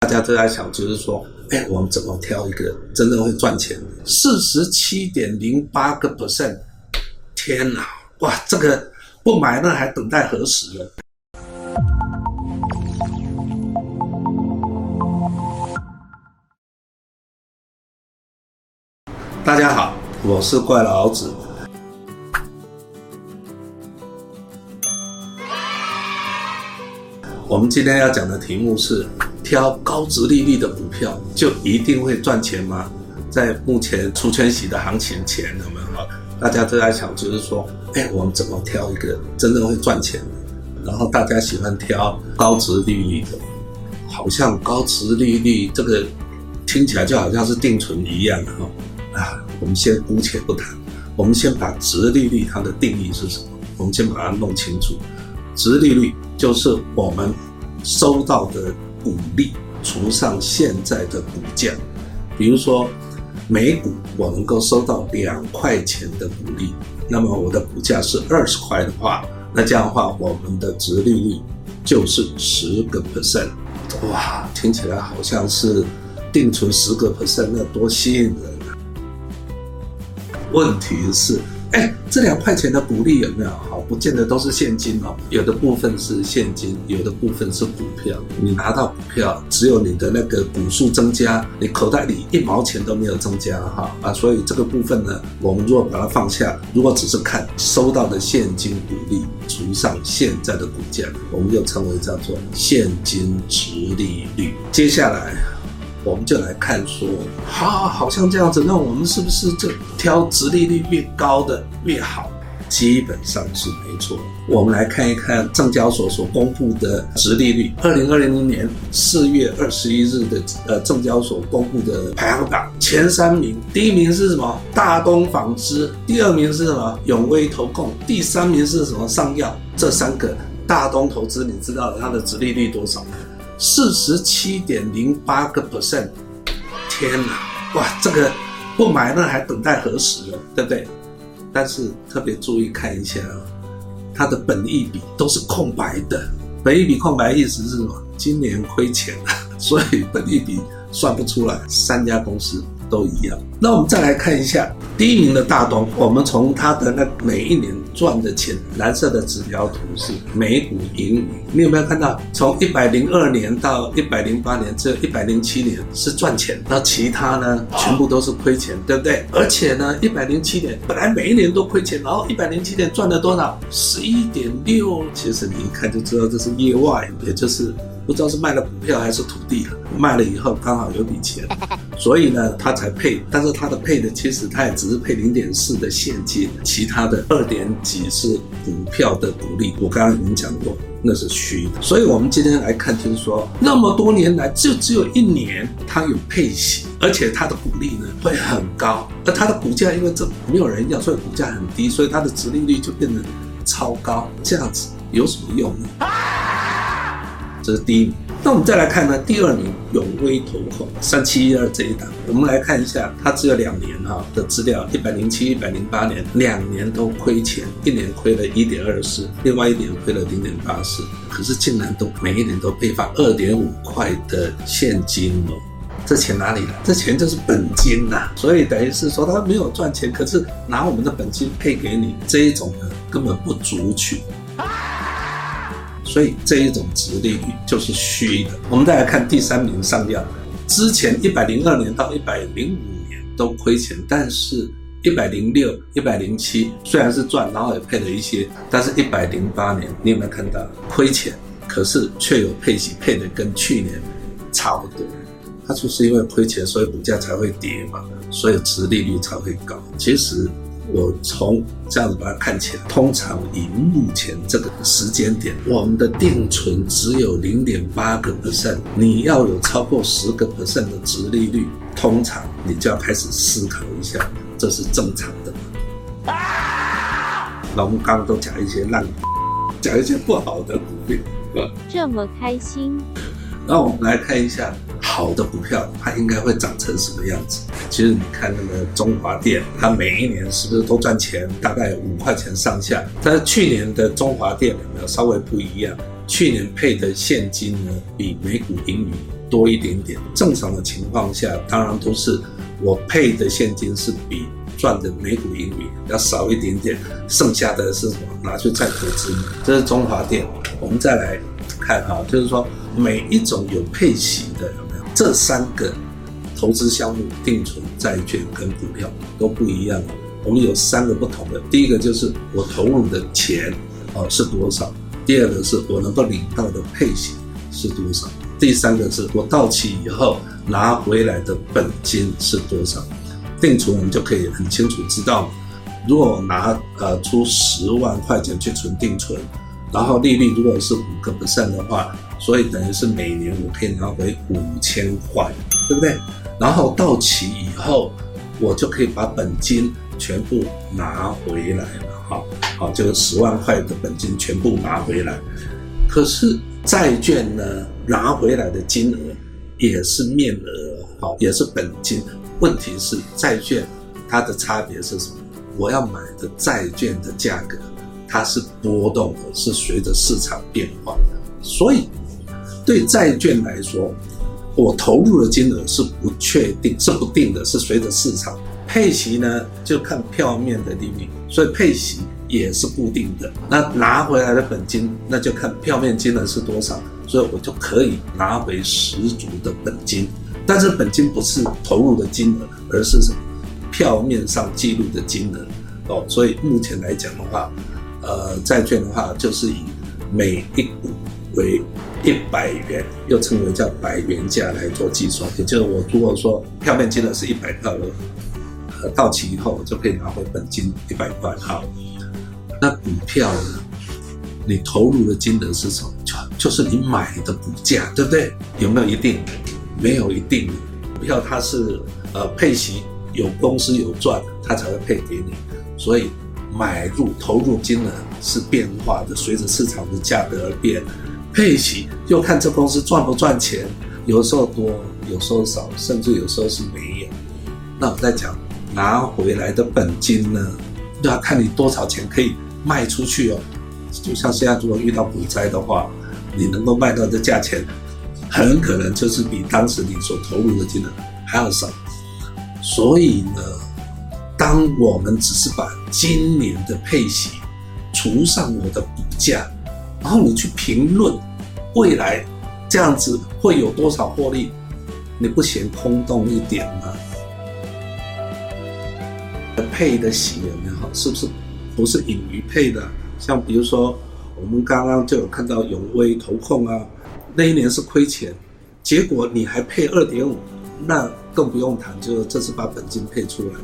大家都在想，就是说，哎，我们怎么挑一个真正会赚钱？四十七点零八个 percent，天哪，哇，这个不买那还等待何时呢？大家好，我是怪老子。我们今天要讲的题目是。挑高值利率的股票就一定会赚钱吗？在目前除权息的行情前，有没有？大家都在想，就是说，哎，我们怎么挑一个真正会赚钱的？然后大家喜欢挑高值利率的，好像高值利率这个听起来就好像是定存一样哈。啊，我们先姑且不谈，我们先把值利率它的定义是什么？我们先把它弄清楚。值利率就是我们收到的。股利除上现在的股价，比如说每股我能够收到两块钱的股利，那么我的股价是二十块的话，那这样的话我们的殖利率就是十个 percent。哇，听起来好像是定存十个 percent，那多吸引人啊！问题是。哎，这两块钱的股利有没有？好，不见得都是现金哦，有的部分是现金，有的部分是股票。你拿到股票，只有你的那个股数增加，你口袋里一毛钱都没有增加哈啊！所以这个部分呢，我们如果把它放下，如果只是看收到的现金股利除上现在的股价，我们就称为叫做现金殖利率。接下来。我们就来看说，好，好像这样子，那我们是不是就挑殖利率越高的越好？基本上是没错。我们来看一看证交所所公布的殖利率，二零二零年四月二十一日的呃证交所公布的排行榜前三名，第一名是什么？大东纺织，第二名是什么？永威投控，第三名是什么？上药。这三个大东投资，你知道它的殖利率多少？四十七点零八个 percent，天哪，哇，这个不买那还等待何时了，对不对？但是特别注意看一下啊，它的本益比都是空白的，本益比空白意思是什么？今年亏钱了，所以本益比算不出来。三家公司。都一样。那我们再来看一下第一名的大东，我们从它的那每一年赚的钱，蓝色的指标图是每股盈余。你有没有看到，从一百零二年到一百零八年，这一百零七年是赚钱，那其他呢，全部都是亏钱，对不对？而且呢，一百零七年本来每一年都亏钱，然后一百零七年赚了多少？十一点六。其实你一看就知道这是业外，也就是。不知道是卖了股票还是土地了，卖了以后刚好有笔钱，所以呢，他才配。但是他的配的其实他也只是配零点四的现金，其他的二点几是股票的股利。我刚刚已经讲过，那是虚的。所以我们今天来看，就是说那么多年来就只有一年它有配息，而且它的股利呢会很高，而它的股价因为这没有人要，所以股价很低，所以它的殖利率就变得超高。这样子有什么用呢？这是第一名，那我们再来看呢，第二名永威投控三七一二这一档，我们来看一下，它只有两年哈的资料，一百零七、一百零八年两年都亏钱，一年亏了一点二四，另外一年亏了零点八四，可是竟然都每一年都配发二点五块的现金哦，这钱哪里来？这钱就是本金呐，所以等于是说他没有赚钱，可是拿我们的本金配给你，这一种呢根本不足取。所以这一种殖利率就是虚的。我们再来看第三名上药，之前一百零二年到一百零五年都亏钱，但是一百零六、一百零七虽然是赚，然后也配了一些，但是一百零八年你有没有看到亏钱？可是却有配息，配的跟去年差不多。它就是因为亏钱，所以股价才会跌嘛，所以殖利率才会高。其实。我从这样子把它看起来，通常以目前这个时间点，我们的定存只有零点八个 percent，你要有超过十个 percent 的值利率，通常你就要开始思考一下，这是正常的吗？啊！那我们刚刚都讲一些烂，讲一些不好的股票，这么开心。那我们来看一下。好的股票，它应该会长成什么样子？其实你看那个中华电，它每一年是不是都赚钱？大概五块钱上下。但是去年的中华电有没有稍微不一样？去年配的现金呢，比每股盈余多一点点。正常的情况下，当然都是我配的现金是比赚的每股盈余要少一点点，剩下的是？拿去再投资。这是中华电。我们再来看哈，就是说每一种有配息的？这三个投资项目，定存、债券跟股票都不一样。我们有三个不同的，第一个就是我投入的钱哦是多少，第二个是我能够领到的配息是多少，第三个是我到期以后拿回来的本金是多少。定存我们就可以很清楚知道，如果我拿呃出十万块钱去存定存，然后利率如果是五个 percent 的话，所以等于是每年我可以拿回五千块，对不对？然后到期以后，我就可以把本金。全部拿回来了，哈，好，就是十万块的本金全部拿回来。可是债券呢，拿回来的金额也是面额，好，也是本金。问题是债券它的差别是什么？我要买的债券的价格，它是波动的，是随着市场变化的。所以对债券来说，我投入的金额是不确定，是不定的，是随着市场。配息呢，就看票面的利率，所以配息也是固定的。那拿回来的本金，那就看票面金额是多少，所以我就可以拿回十足的本金。但是本金不是投入的金额，而是什么？票面上记录的金额哦。所以目前来讲的话，呃，债券的话就是以每一股为一百元，又称为叫百元价来做计算。也就是我如果说票面金额是一百块的。到期以后就可以拿回本金一百块。好，那股票呢？你投入的金额是什么？就就是你买的股价，对不对？有没有一定？没有一定。股票它是呃配息，有公司有赚，它才会配给你。所以买入投入金额是变化的，随着市场的价格而变。配息就看这公司赚不赚钱，有时候多，有时候少，甚至有时候是没有。那我再讲。拿回来的本金呢，要看你多少钱可以卖出去哦。就像现在如果遇到股灾的话，你能够卖到的价钱，很可能就是比当时你所投入的金额还要少。所以呢，当我们只是把今年的配息除上我的股价，然后你去评论未来这样子会有多少获利，你不嫌空洞一点吗？配的息有没有？是不是不是盈余配的？像比如说，我们刚刚就有看到永威投控啊，那一年是亏钱，结果你还配二点五，那更不用谈，就是这是把本金配出来。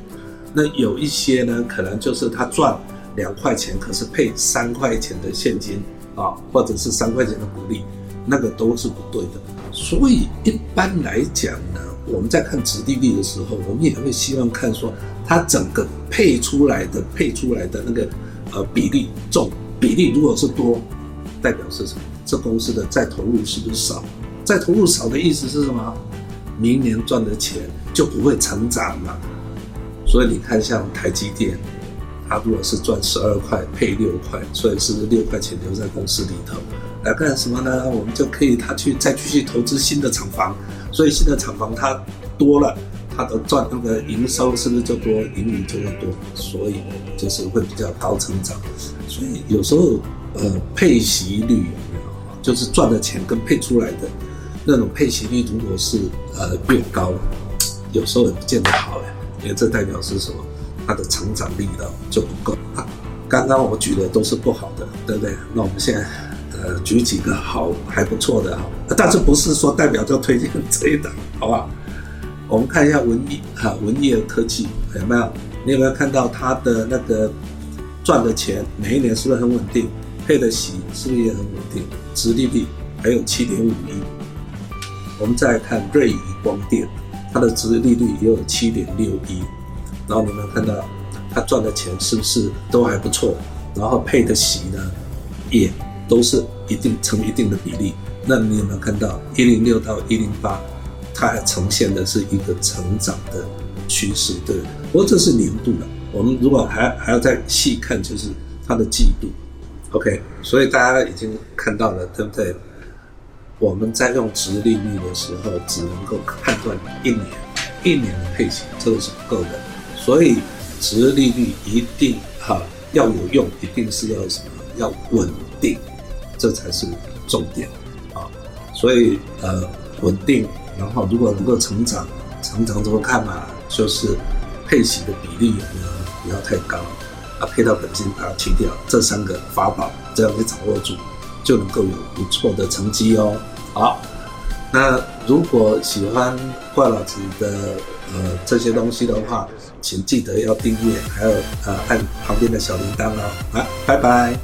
那有一些呢，可能就是他赚两块钱，可是配三块钱的现金啊，或者是三块钱的股利，那个都是不对的。所以一般来讲呢，我们在看殖利率的时候，我们也会希望看说。它整个配出来的配出来的那个呃比例重比例如果是多，代表是什么？这公司的再投入是不是少？再投入少的意思是什么？明年赚的钱就不会成长嘛。所以你看，像台积电，他如果是赚十二块配六块，所以是六块钱留在公司里头来干什么呢？我们就可以他去再继续投资新的厂房，所以新的厂房它多了。它的赚那个营收是不是就多，盈余就会多，所以就是会比较高成长。所以有时候呃配息率有没有，就是赚的钱跟配出来的那种配息率，如果是呃越高，有时候也不见得好哎，因为这代表是什么？它的成长力道就不够。啊，刚刚我举的都是不好的，对不对？那我们现在呃举几个好还不错的哈，但是不是说代表就推荐这一档，好不好？我们看一下文业哈，文业科技有没有？你有没有看到它的那个赚的钱每一年是不是很稳定？配的息是不是也很稳定？殖利率还有七点五一。我们再看瑞仪光电，它的殖利率也有七点六一。然后你有没有看到他赚的钱是不是都还不错？然后配的息呢，也都是一定成一定的比例。那你有没有看到一零六到一零八？它还呈现的是一个成长的趋势，对。不过这是年度的，我们如果还还要再细看，就是它的季度。OK，所以大家已经看到了，对不对？我们在用殖利率的时候，只能够判断一年，一年的配息，这个是不够的。所以，殖利率一定哈要有用，一定是要什么？要稳定，这才是重点啊。所以呃，稳定，然后如果能够成长，成长怎么看嘛？就是配息的比例有没有不要太高啊？配到本金把它去掉，这三个法宝，这样你掌握住。就能够有不错的成绩哦。好，那如果喜欢怪老吉的呃这些东西的话，请记得要订阅，还有呃按旁边的小铃铛哦。啊，拜拜。